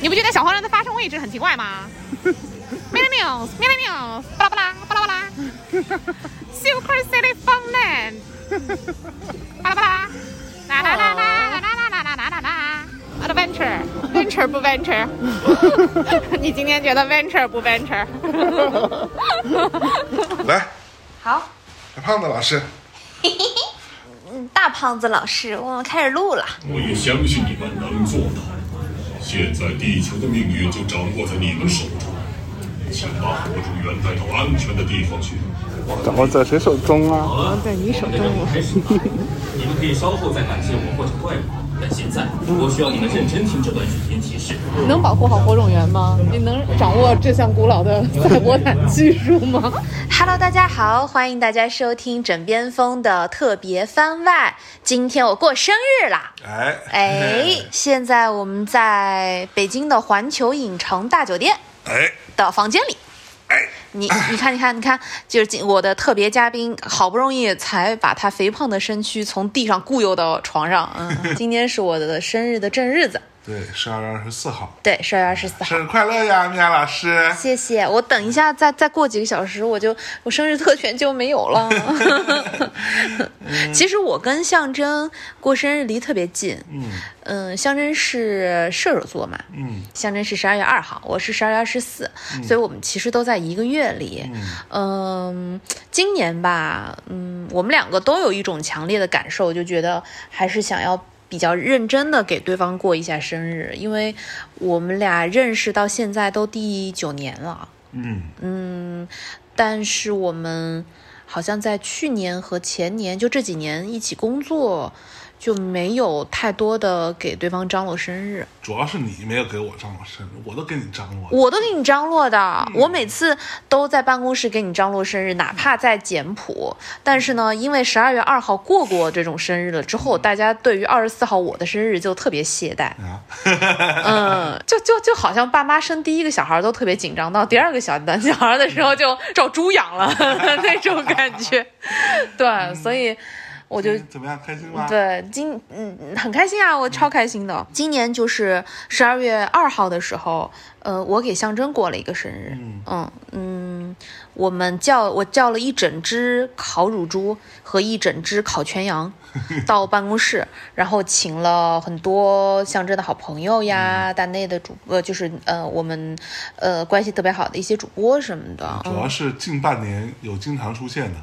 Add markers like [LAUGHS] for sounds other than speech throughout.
你不觉得小黄人的发声位置很奇怪吗？喵喵喵喵喵，巴拉巴拉巴拉巴拉，Super City Funland，巴拉巴拉，啦啦啦啦啦啦啦啦啦啦啦，Adventure，Venture 不 Venture？[LAUGHS] 你今天觉得 Venture 不 Venture？[LAUGHS] 来，好，小胖子老师，[LAUGHS] 大胖子老师，我们开始录了。我也相信你们能做到。现在地球的命运就掌握在你们手中，请把火种源带到安全的地方去。掌握在谁手中啊？在你手中了。你们可以稍后再感谢我或者怪我，但现在我需要你们认真听这段语音提示。你能保护好火种源吗？你能掌握这项古老的 [LAUGHS] 赛博坦技术吗？Hello，大家好，欢迎大家收听枕边风的特别番外。今天我过生日啦！哎哎，现在我们在北京的环球影城大酒店哎的房间里。你你看，你看，你看，就是今我的特别嘉宾，好不容易才把他肥胖的身躯从地上雇佣到床上。嗯，今天是我的生日的正日子，对，十二月二十四号，对，十二月二十四号。生日快乐呀，米娅老师！谢谢，我等一下再再过几个小时，我就我生日特权就没有了。[LAUGHS] 其实我跟象征过生日离特别近，嗯嗯，象征是射手座嘛，嗯象征是十二月二号，我是十二月二十四，所以我们其实都在一个月里。嗯，今年吧，嗯，我们两个都有一种强烈的感受，就觉得还是想要比较认真的给对方过一下生日，因为我们俩认识到现在都第九年了，嗯，嗯，但是我们好像在去年和前年就这几年一起工作，就没有太多的给对方张罗生日。主要是你没有给我张罗生日，我都给你张罗。我都给你张罗的，我每次都在办公室给你张罗生日，哪怕在简谱。但是呢，因为十二月二号过过这种生日了之后，大家对于二十四号我的生日就特别懈怠。啊，嗯，就就就好像爸妈生第一个小孩都特别紧张，到第二个小的小孩的时候就照猪养了 [LAUGHS] 那种感觉。对，所以我就怎么样，开心吗？对，今嗯很开心啊，我超开心的。今年就是十二月二号的时候，呃，我给象征过了一个生日。嗯嗯我们叫我叫了一整只烤乳猪和一整只烤全羊 [LAUGHS] 到办公室，然后请了很多象征的好朋友呀，大内的主播，就是呃我们呃关系特别好的一些主播什么的。主要是近半年有经常出现的，嗯，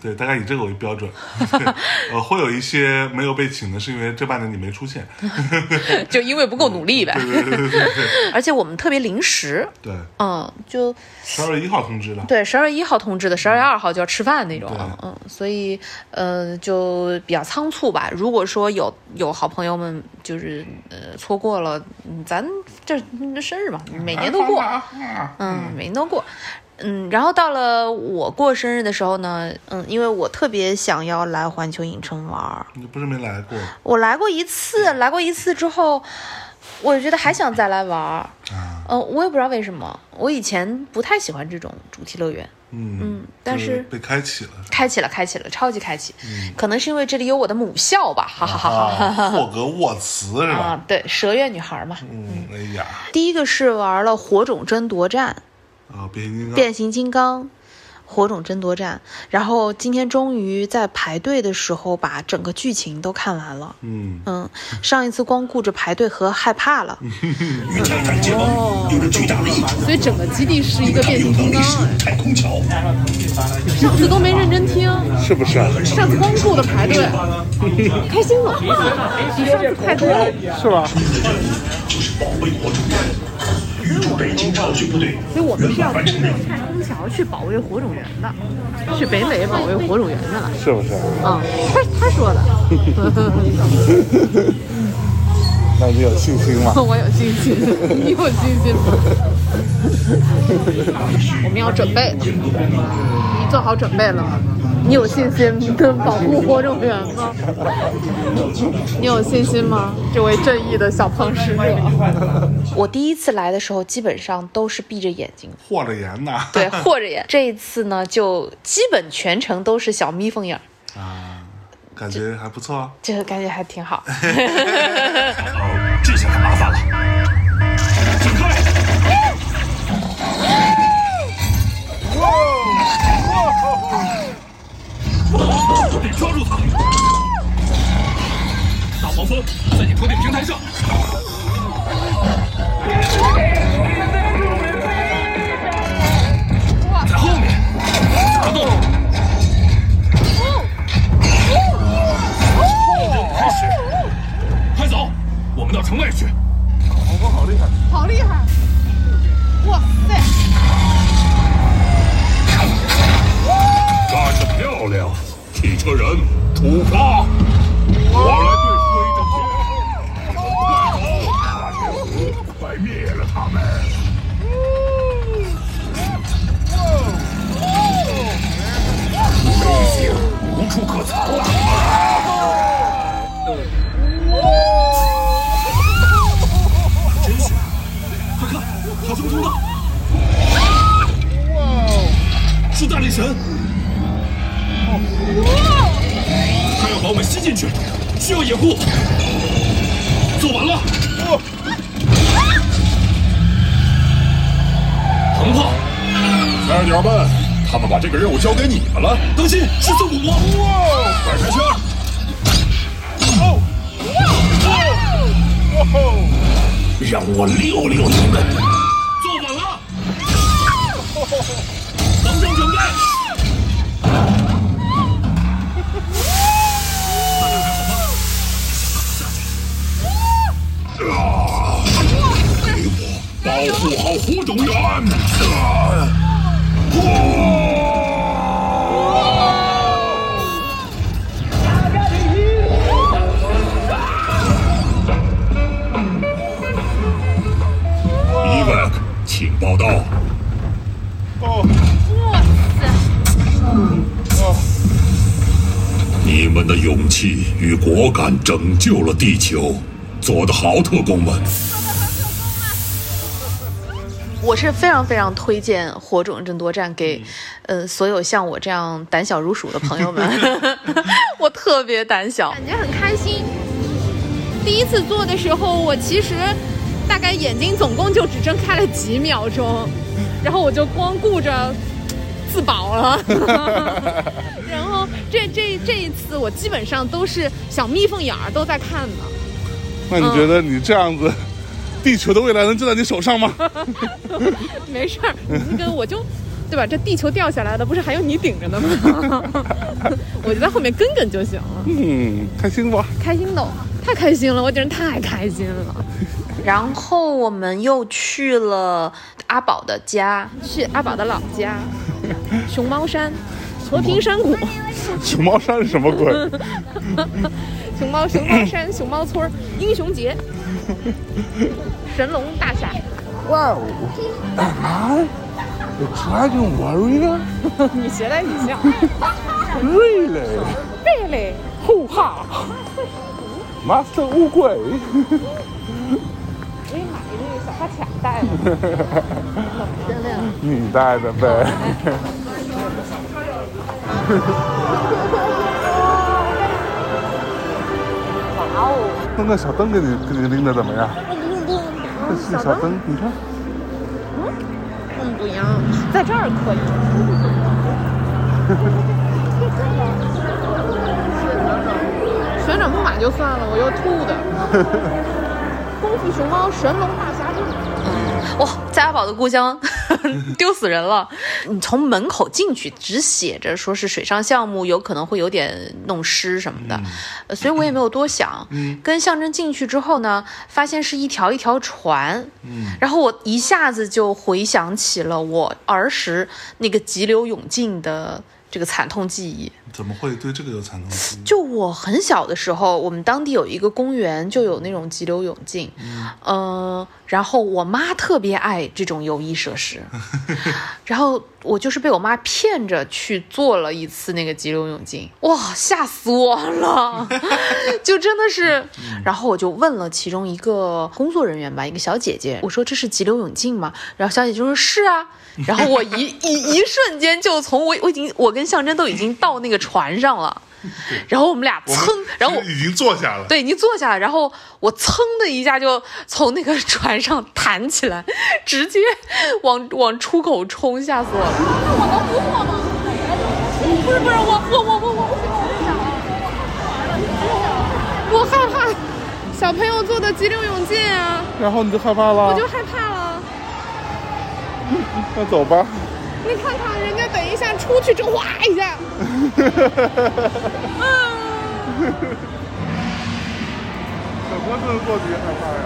对，大概以这个为标准。对呃，会有一些没有被请的，是因为这半年你没出现。嗯 [LAUGHS] [LAUGHS] 就因为不够努力呗。对对对对对 [LAUGHS] 而且我们特别临时，对，嗯，就十二月一号通知的。对，十二月一号通知的，十二月二号就要吃饭那种对，嗯，所以呃就比较仓促吧。如果说有有好朋友们就是呃错过了，嗯咱这这生日嘛，每年都过，啊嗯，每年都过。嗯，然后到了我过生日的时候呢，嗯，因为我特别想要来环球影城玩儿，你不是没来过我来过一次，来过一次之后，我觉得还想再来玩儿。啊？嗯、我也不知道为什么，我以前不太喜欢这种主题乐园。嗯嗯但是被开启了。开启了，开启了，超级开启。可能是因为这里有我的母校吧，哈哈哈哈 [LAUGHS] 霍格沃茨是吧？啊！对，蛇院女孩嘛。嗯，哎呀，第一个是玩了火种争夺战，啊，变形金刚，变形金刚。火种争夺战，然后今天终于在排队的时候把整个剧情都看完了。嗯，嗯，上一次光顾着排队和害怕了。与泰坦结盟有着巨大的益处。所以整个基地是一个变形金刚。使用太空桥，上次都没认真听，是不是啊？上次光顾着排队，[LAUGHS] 开心了，比上次快多了。是吧？就是保卫火种源。预祝北京超级部队所以我们是要完成任务。太空桥去保卫火种源的，去北美保卫火种源的了。是不是？嗯，他他说的，[LAUGHS] 那你有信心吗？[LAUGHS] 我有信心，你有信心吗？我们要准备的，你做好准备了吗？你有信心的保护火种源吗？你有信心吗？这位正义的小胖使者，我第一次来的时候，基本上都是闭着眼睛的，和着眼呐。对，和着眼。[LAUGHS] 这一次呢，就基本全程都是小眯缝眼儿，啊，感觉还不错。这个感觉还挺好。[LAUGHS] [LAUGHS] 得抓住他，大黄蜂，在你头顶平台上，在后面，查到。快走，我们到城外去。大黄蜂好厉害，好厉害。一个人出发我来对付一个敌人快走快灭了他们。无危险无处可藏啊需要掩护。做完了。横炮，菜鸟们，他们把这个任务交给你们了。当心，是宋古魔！快开枪！让我溜溜你们！保护好火种源！啊！伊万，请报道。你们的勇气与果敢拯救了地球，做得好，特工们！我是非常非常推荐《火种争夺战》给，呃，所有像我这样胆小如鼠的朋友们。[LAUGHS] [LAUGHS] 我特别胆小，感觉很开心。第一次做的时候，我其实大概眼睛总共就只睁开了几秒钟，然后我就光顾着自保了。[LAUGHS] 然后这这这一次，我基本上都是小眯缝眼儿都在看呢。那你觉得你这样子，地球的未来能就在你手上吗？[LAUGHS] 没事儿，你跟我就。对吧？这地球掉下来的不是还有你顶着呢吗？[LAUGHS] 我就在后面跟跟就行了。嗯，开心不？开心的，太开心了！我简直太开心了。[LAUGHS] 然后我们又去了阿宝的家，去阿宝的老家，熊猫山，和平山谷。熊猫山是什么鬼？熊猫熊猫山熊猫村英雄节，神龙大侠。哇哦！Am I the Dragon Warrior？你学的挺像。Really？对嘞，呼哈。Master 乌龟。可以买一个小花卡带的。[LAUGHS] 你带的呗。[LAUGHS] 哦！那个小灯给你给你拎的怎么样？这是小灯，你看。嗯，不一样，在这儿可以。旋转木马就算了，我又吐的。功夫熊猫神龙大侠传。哇，在阿宝的故乡丢死人了！你从门口进去，只写着说是水上项目，有可能会有点弄湿什么的，呃所以我也没有多想。嗯。跟象征进去之后呢，发现是一条一条船，嗯。然后我一下子就回想起了我儿时那个急流勇进的这个惨痛记忆。怎么会对这个有惨痛记忆？就我很小的时候，我们当地有一个公园，就有那种急流勇进，嗯、然后我妈特别爱这种游艺设施，[LAUGHS] 然后我就是被我妈骗着去做了一次那个急流勇进，哇，吓死我了，[LAUGHS] 就真的是，然后我就问了其中一个工作人员吧，一个小姐姐，我说这是急流勇进吗？然后小姐姐说是啊，[LAUGHS] 然后我一一一瞬间就从我我已经我跟象征都已经到那个船上了，然后我们俩我们噌，然后已经坐下了。对，已经坐下了，然后我蹭的一下就从那个船上弹起来，直接往往出口冲，吓死我了。我能不做吗？不是不是，我我我我我我我害怕，小朋友坐的激流勇进啊，然后你就害怕了？我就害怕了。那走吧。你看看人家，等一下出去就哗一下，小哥这过级害怕呀。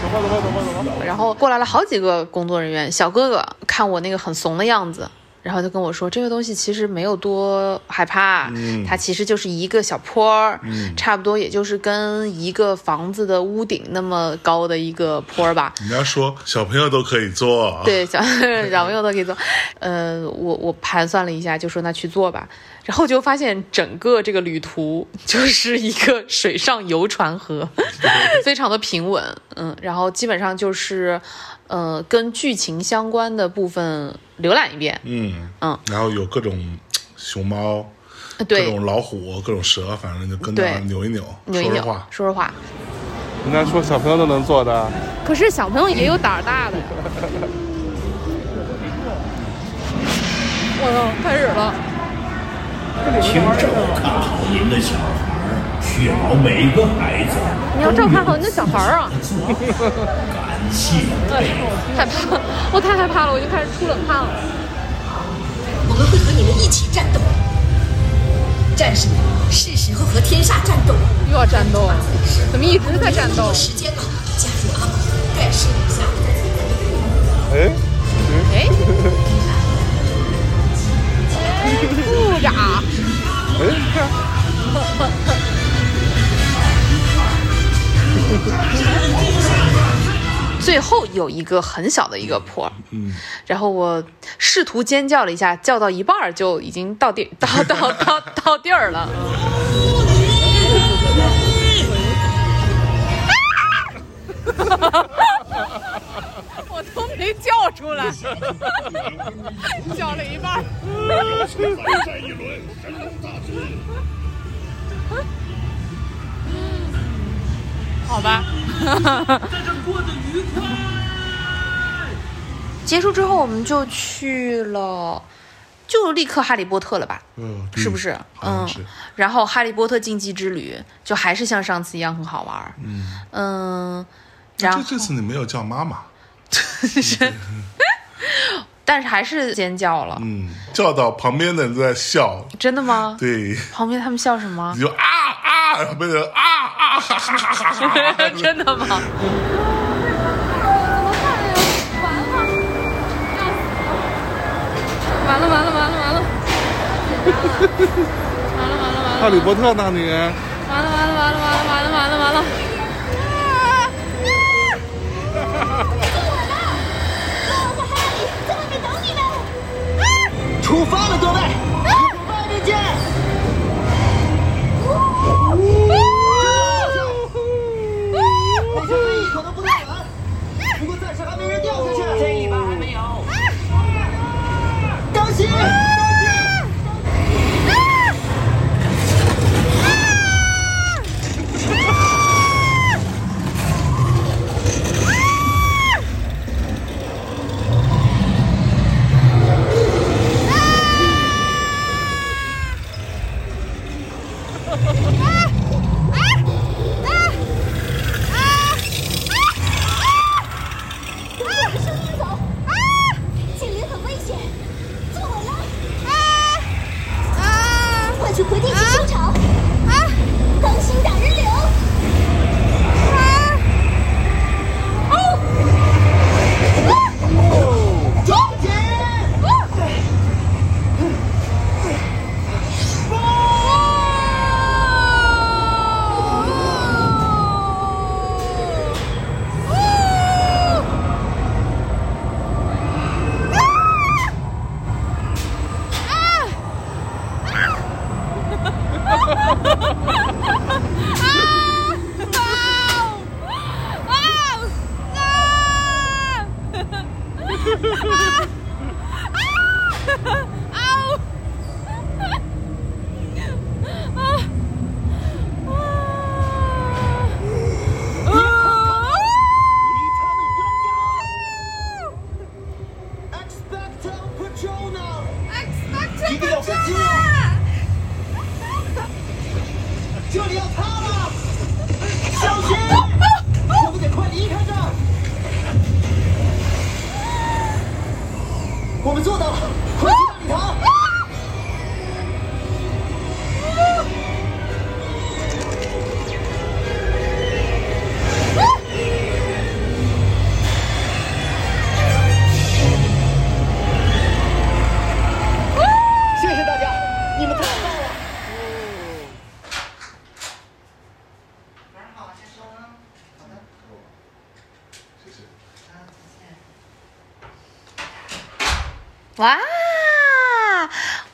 走吧走吧走吧走吧。然后过来了好几个工作人员，小哥哥看我那个很怂的样子，然后他跟我说，这个东西其实没有多害怕，嗯它其实就是一个小坡儿，差不多也就是跟一个房子的屋顶那么高的一个坡儿吧。人家说小朋友都可以做，，对，小 [LAUGHS] 小朋友都可以做。呃，我我盘算了一下，就说那去做吧。然后就发现整个这个旅途 [LAUGHS] 就是一个水上游船河，[LAUGHS] 非常的平稳。嗯，然后基本上就是，呃，跟剧情相关的部分浏览一遍。嗯嗯，然后有各种熊猫，各种，老虎，各种蛇，反正就跟对那扭一扭，扭一扭说说话，，说说话。人家说小朋友都能做的，可是小朋友也有胆儿大的呀。[LAUGHS] 我操，开始了！请照看好您的小孩儿，确保每个孩子你要照看好你的小孩儿啊！[LAUGHS] 害怕，我太害怕了，我就开始出冷汗了。我们会和你们一起战斗，战士们，是时候和天煞战斗了。又要战斗，怎么一直在战斗有？时间了，加入阿宝，盖世无下。哎，哎，部长，哎，看，[LAUGHS] 最后有一个很小的一个坡，嗯，然后我试图尖叫了一下，叫到一半儿就已经到地到到到到地儿了。[LAUGHS] 我都没叫出来，[LAUGHS] 叫了一半 [LAUGHS] 儿。再战一轮，神龙大师。好吧，[LAUGHS] 结束之后，我们就去了，就立刻哈利波特了吧？嗯，是不是？嗯然后哈利波特竞技之旅就还是像上次一样很好玩。嗯嗯，然后这这次你没有叫妈妈，[LAUGHS] 但是还是尖叫了。嗯，叫到旁边的人都在笑，真的吗？对，旁边他们笑什么你？就啊啊，然后别人啊啊哈哈哈哈哈哈，真的吗？完了完了完了完了，完了完了完了哈利波特那里，完了完了完了完了完了完了完了！出发了，各位，外面见。那些飞翼可能不太远，不过暂时还没人掉下去。这一把还没有。当心！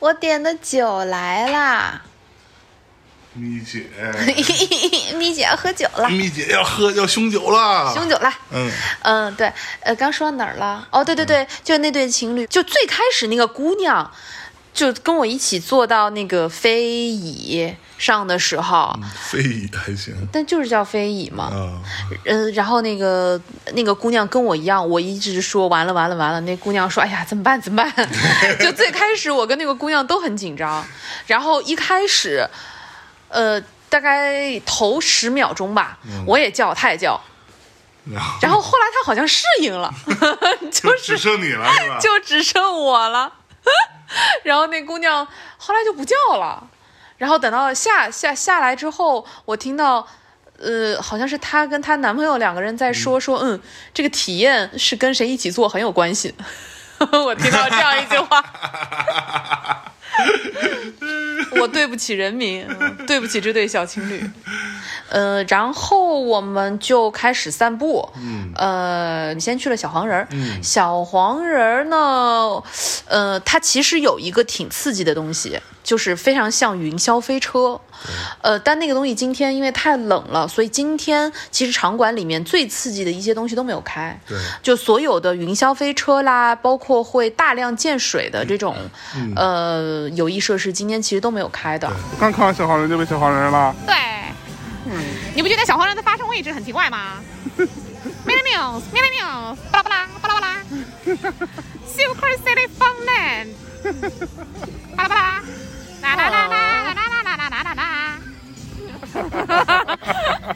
我点的酒来啦！咪姐，[LAUGHS] 咪姐要喝酒了，咪姐要喝要凶酒了，凶酒了。嗯嗯，对，呃，刚说到哪儿了？哦，对对对，就那对情侣，就最开始那个姑娘，就跟我一起坐到那个飞椅上的时候，飞椅还行但就是叫飞椅嘛。啊，嗯，然后那个那个姑娘跟我一样，我一直说完了完了完了。那姑娘说：“哎呀，怎么办？怎么办？” [LAUGHS] 就最开始我跟那个姑娘都很紧张，然后一开始，呃，大概头十秒钟吧，我也叫，她也叫，然后后后来她好像适应了，[LAUGHS] 就只是剩你了是吧？[LAUGHS] 就只剩我了。然后那姑娘后来就不叫了，然后等到下下下来之后，我听到，呃，好像是她跟她男朋友两个人在说、说，嗯，这个体验是跟谁一起做很有关系。[LAUGHS] 我听到这样一句话，[LAUGHS] 我对不起人民，嗯对不起这对小情侣。呃，然后我们就开始散步。嗯，呃，你先去了小黄人儿。嗯，小黄人儿呢，呃，它其实有一个挺刺激的东西，就是非常像云霄飞车。呃，但那个东西今天因为太冷了，所以今天其实场馆里面最刺激的一些东西都没有开。对，就所有的云霄飞车啦，包括会大量溅水的这种、呃有益设施，今天其实都没有开的。刚看完小黄人就被小黄人了。对，你不觉得小黄人的发声位置很奇怪吗？喵喵喵喵喵，巴拉巴拉巴拉巴拉，Super City Funland，巴拉巴拉，啦啦啦啦啦啦啦啦啦啦啦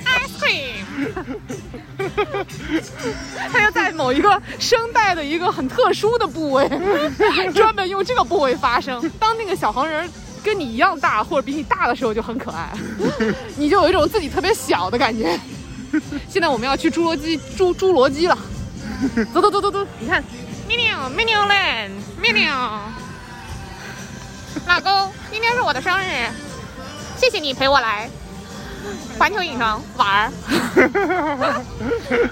，Ice cream。他要在某一个声带的一个很特殊的部位，专门用这个部位发声。当那个小黄人跟你一样大或者比你大的时候，就很可爱，[LAUGHS] 你就有一种自己特别小的感觉。现在我们要去侏罗纪侏侏罗纪了，走走走走走，你看，Minion Minion Land Minion，老公，今天是我的生日，谢谢你陪我来环球影城玩儿。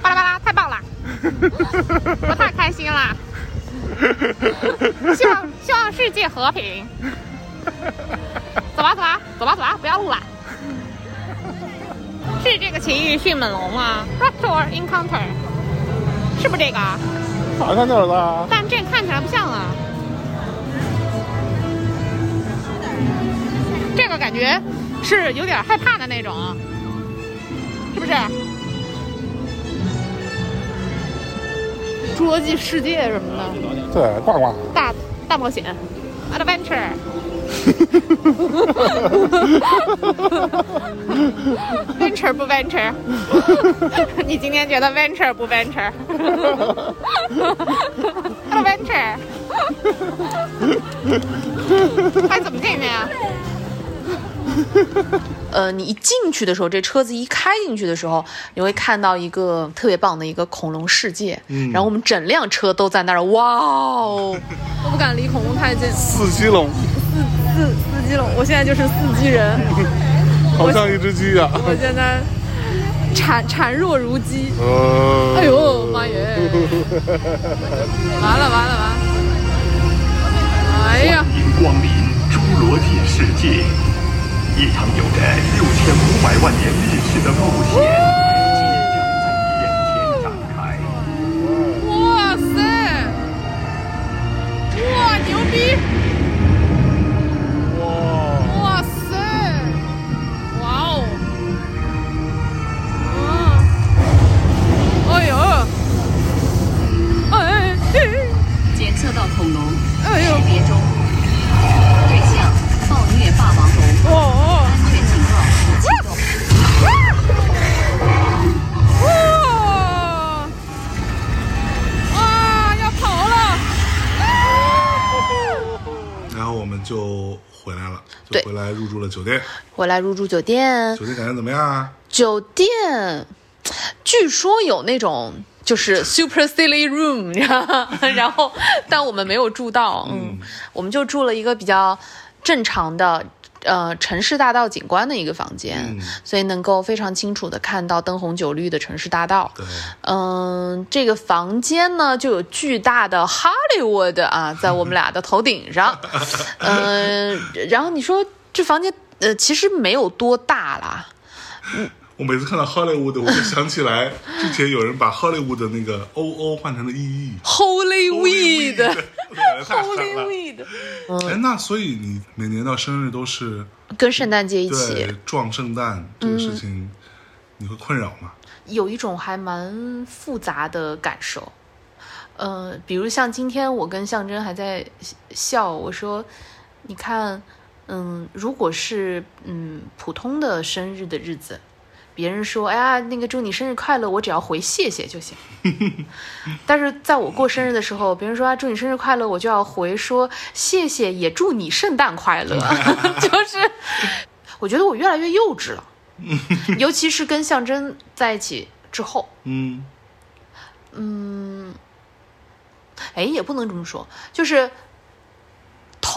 巴拉巴拉，太棒了！我太开心了。希望希望世界和平。[LAUGHS] 走吧走吧走吧走吧，不要录了。[LAUGHS] 是这个奇遇迅猛龙吗？Raptor Encounter，是不是这个？咋看见了？但这看起来不像啊。这个感觉是有点害怕的那种，是不是？侏罗纪世界什么的，对，逛逛。大大冒险，adventure。venture 不 venture？你今天觉得 venture 不 venture？adventure。还怎么进去呀？[LAUGHS] 呃，你一进去的时候，这车子一开进去的时候，你会看到一个特别棒的一个恐龙世界。嗯，然后我们整辆车都在那儿，哇哦！我不敢离恐龙太近。四鸡龙，四四四鸡龙，我现在就是四鸡人，[LAUGHS] 好像一只鸡啊。我现在孱孱弱如鸡。呃，哎呦妈耶！[LAUGHS] 完了完了完了！哎呀！欢迎光临侏罗纪世界，一场有着六千五百万年历史的梦回来入住酒店，酒店感觉怎么样啊？酒店据说有那种就是 [LAUGHS] super silly room，[LAUGHS] 然后但我们没有住到，嗯，我们就住了一个比较正常的呃城市大道景观的一个房间，嗯所以能够非常清楚的看到灯红酒绿的城市大道。对，嗯，这个房间呢就有巨大的 Hollywood 啊，在我们俩的头顶上。[LAUGHS] 嗯、然后你说这房间呃其实没有多大啦，我每次看到 Hollywood，我就想起来之前有人把 Hollywood 的那个 O O 换成了 E E。Hollywood，Hollywood [LAUGHS] 哎，那所以你每年到生日都是跟圣诞节一起，撞圣诞这个事情，你会困扰吗？有一种还蛮复杂的感受。呃，比如像今天我跟象征还在笑，我说，你看，嗯，如果是嗯普通的生日的日子，别人说，哎呀，那个祝你生日快乐，我只要回谢谢就行。[LAUGHS] 但是在我过生日的时候，别人说啊祝你生日快乐，我就要回说谢谢，也祝你圣诞快乐。[LAUGHS] 就是我觉得我越来越幼稚了，[LAUGHS] 尤其是跟象征在一起之后，嗯嗯，哎，也不能这么说，就是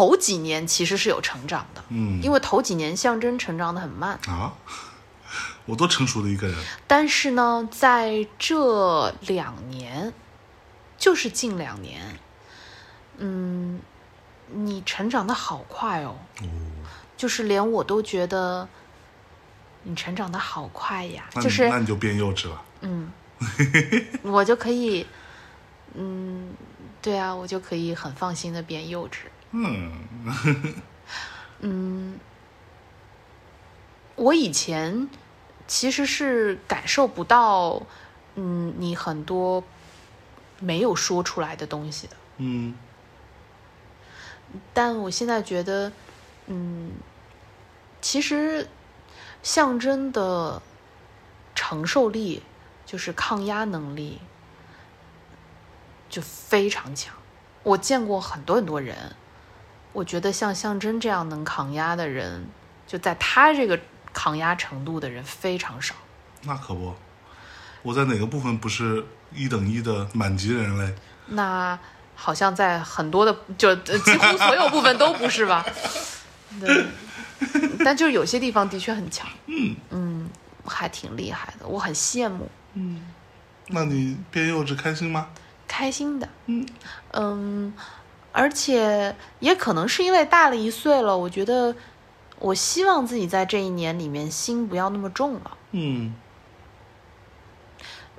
头几年其实是有成长的，嗯，因为头几年象征成长的很慢，啊，我多成熟的一个人，但是呢，在这两年，就是近两年，嗯，你成长的好快哦，就是连我都觉得你成长的好快呀，就是那你就变幼稚了。嗯，[LAUGHS] 我就可以，嗯，对啊，我就可以很放心的变幼稚。嗯 [LAUGHS] 嗯，我以前其实是感受不到，嗯，你很多没有说出来的东西的。嗯但我现在觉得，嗯，其实象征的承受力，就是抗压能力，就非常强。我见过很多很多人，我觉得像象征这样能抗压的人，就在他这个抗压程度的人非常少。那可不，我在哪个部分不是一等一的满级人类？那好像在很多的，就呃几乎所有部分都不是吧？对，[LAUGHS] 但就是有些地方的确很强，嗯嗯，还挺厉害的，我很羡慕，嗯，那你变幼稚开心吗？开心的，嗯嗯，而且也可能是因为大了一岁了，我觉得我希望自己在这一年里面心不要那么重了。嗯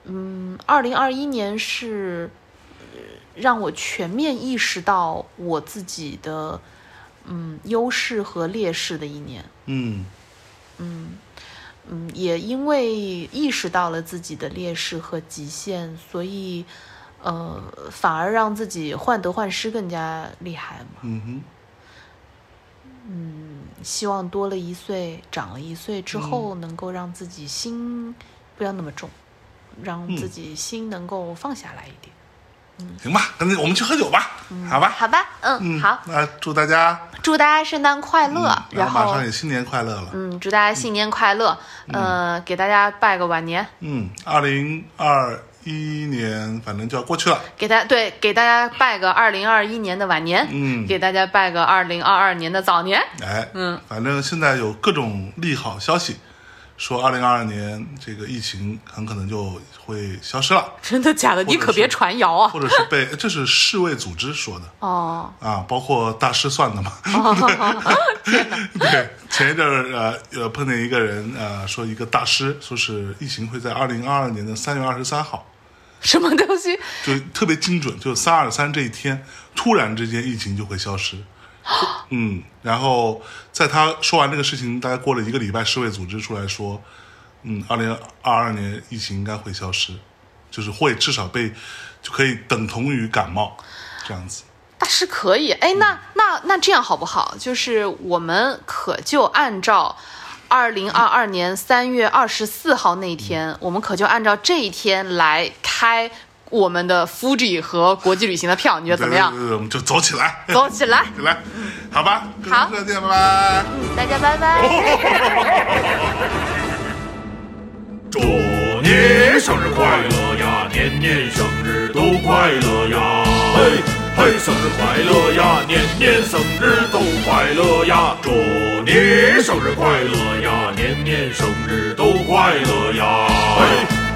嗯，二零二一年是呃让我全面意识到我自己的嗯优势和劣势的一年。嗯嗯嗯，也因为意识到了自己的劣势和极限，所以呃，反而让自己患得患失更加厉害嘛。嗯哼，嗯，希望多了一岁，长了一岁之后，能够让自己心不要那么重，让自己心能够放下来一点。嗯行吧，那我们去喝酒吧，好吧？好吧，嗯，嗯，好，那祝大家，祝大家圣诞快乐，然然后后马上也新年快乐了。嗯，祝大家新年快乐，呃，给大家拜个晚年，嗯，二零二一年反正就要过去了。给大对给大家拜个二零二一年的晚年，嗯。给大家拜个二零二二年的早年，哎，嗯，反正现在有各种利好消息，说二零二二年这个疫情很可能就会消失了，真的假的？你可别传谣啊！或者是被这是世卫组织说的。哦，啊，包括大师算的嘛。[LAUGHS] [LAUGHS] 对，前一阵儿呃呃碰见一个人呃说一个大师说是疫情会在二零二二年的三月二十三号，什么东西？就特别精准，就三二三这一天，突然之间疫情就会消失。[GASPS] 嗯，然后在他说完这个事情，大概过了一个礼拜，世卫组织出来说，嗯，二零二二年疫情应该会消失，就是会至少被就可以等同于感冒这样子。大师可以，哎，那那那这样好不好？就是我们可就按照二零二二年三月二十四号那天，我们可就按照这一天来开我们的 Fuji 和国际旅行的票，你觉得怎么样对？对对对我们就走起来，走起来，起来，好吧，好再见，拜拜。嗯，大家拜拜。祝你生日快乐呀，年年生日都快乐呀！嘿，嘿，生日快乐呀，年年生日都快乐呀！祝你生日快乐呀，年年生日都快乐呀！嘿，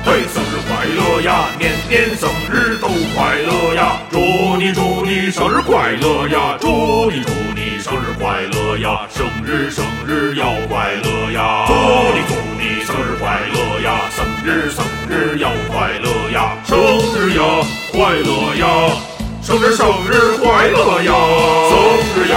嘿，生日快乐呀，年年生日都快乐呀！祝你祝你生日快乐呀，祝你祝你生日快乐呀，生日生日要快乐呀！祝你祝你生日快乐呀，生日生日要快乐呀，生日呀快乐呀，生日生日快乐呀，生日呀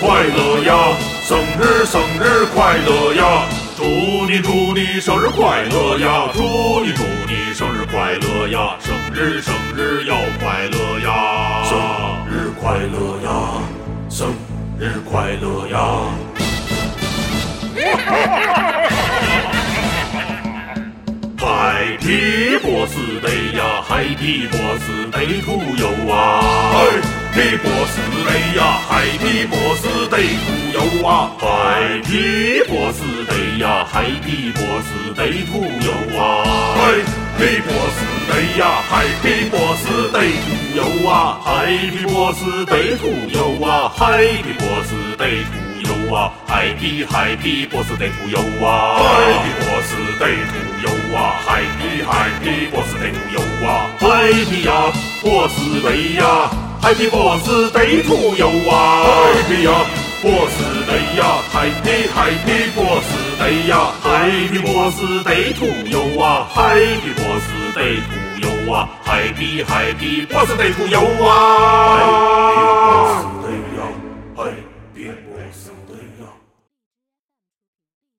快乐呀。生日生日快乐呀！祝你祝你生日快乐呀！祝你祝你生日快乐呀！生日生日要快乐呀！生日快乐呀！生日快乐呀！Happy birthday 呀，Happy birthday to you 啊！Happy birthday 呀，Happy birthday to you 啊！Happy birthday 呀，Happy birthday to you 啊！Happy birthday 呀，Happy birthday to you 啊！Happy birthday to you 啊！Happy birthday to you 啊！Happy Happy birthday to you 啊！Happy birthday to you 哇嗨皮嗨皮波斯得徒有哇嗨皮呀波斯得呀嗨皮波斯得徒有哇嗨皮呀波斯得呀嗨皮嗨皮波斯得呀嗨皮波斯得徒有哇嗨皮波斯得徒有哇嗨皮嗨皮波斯得徒有哇嗨皮嗨皮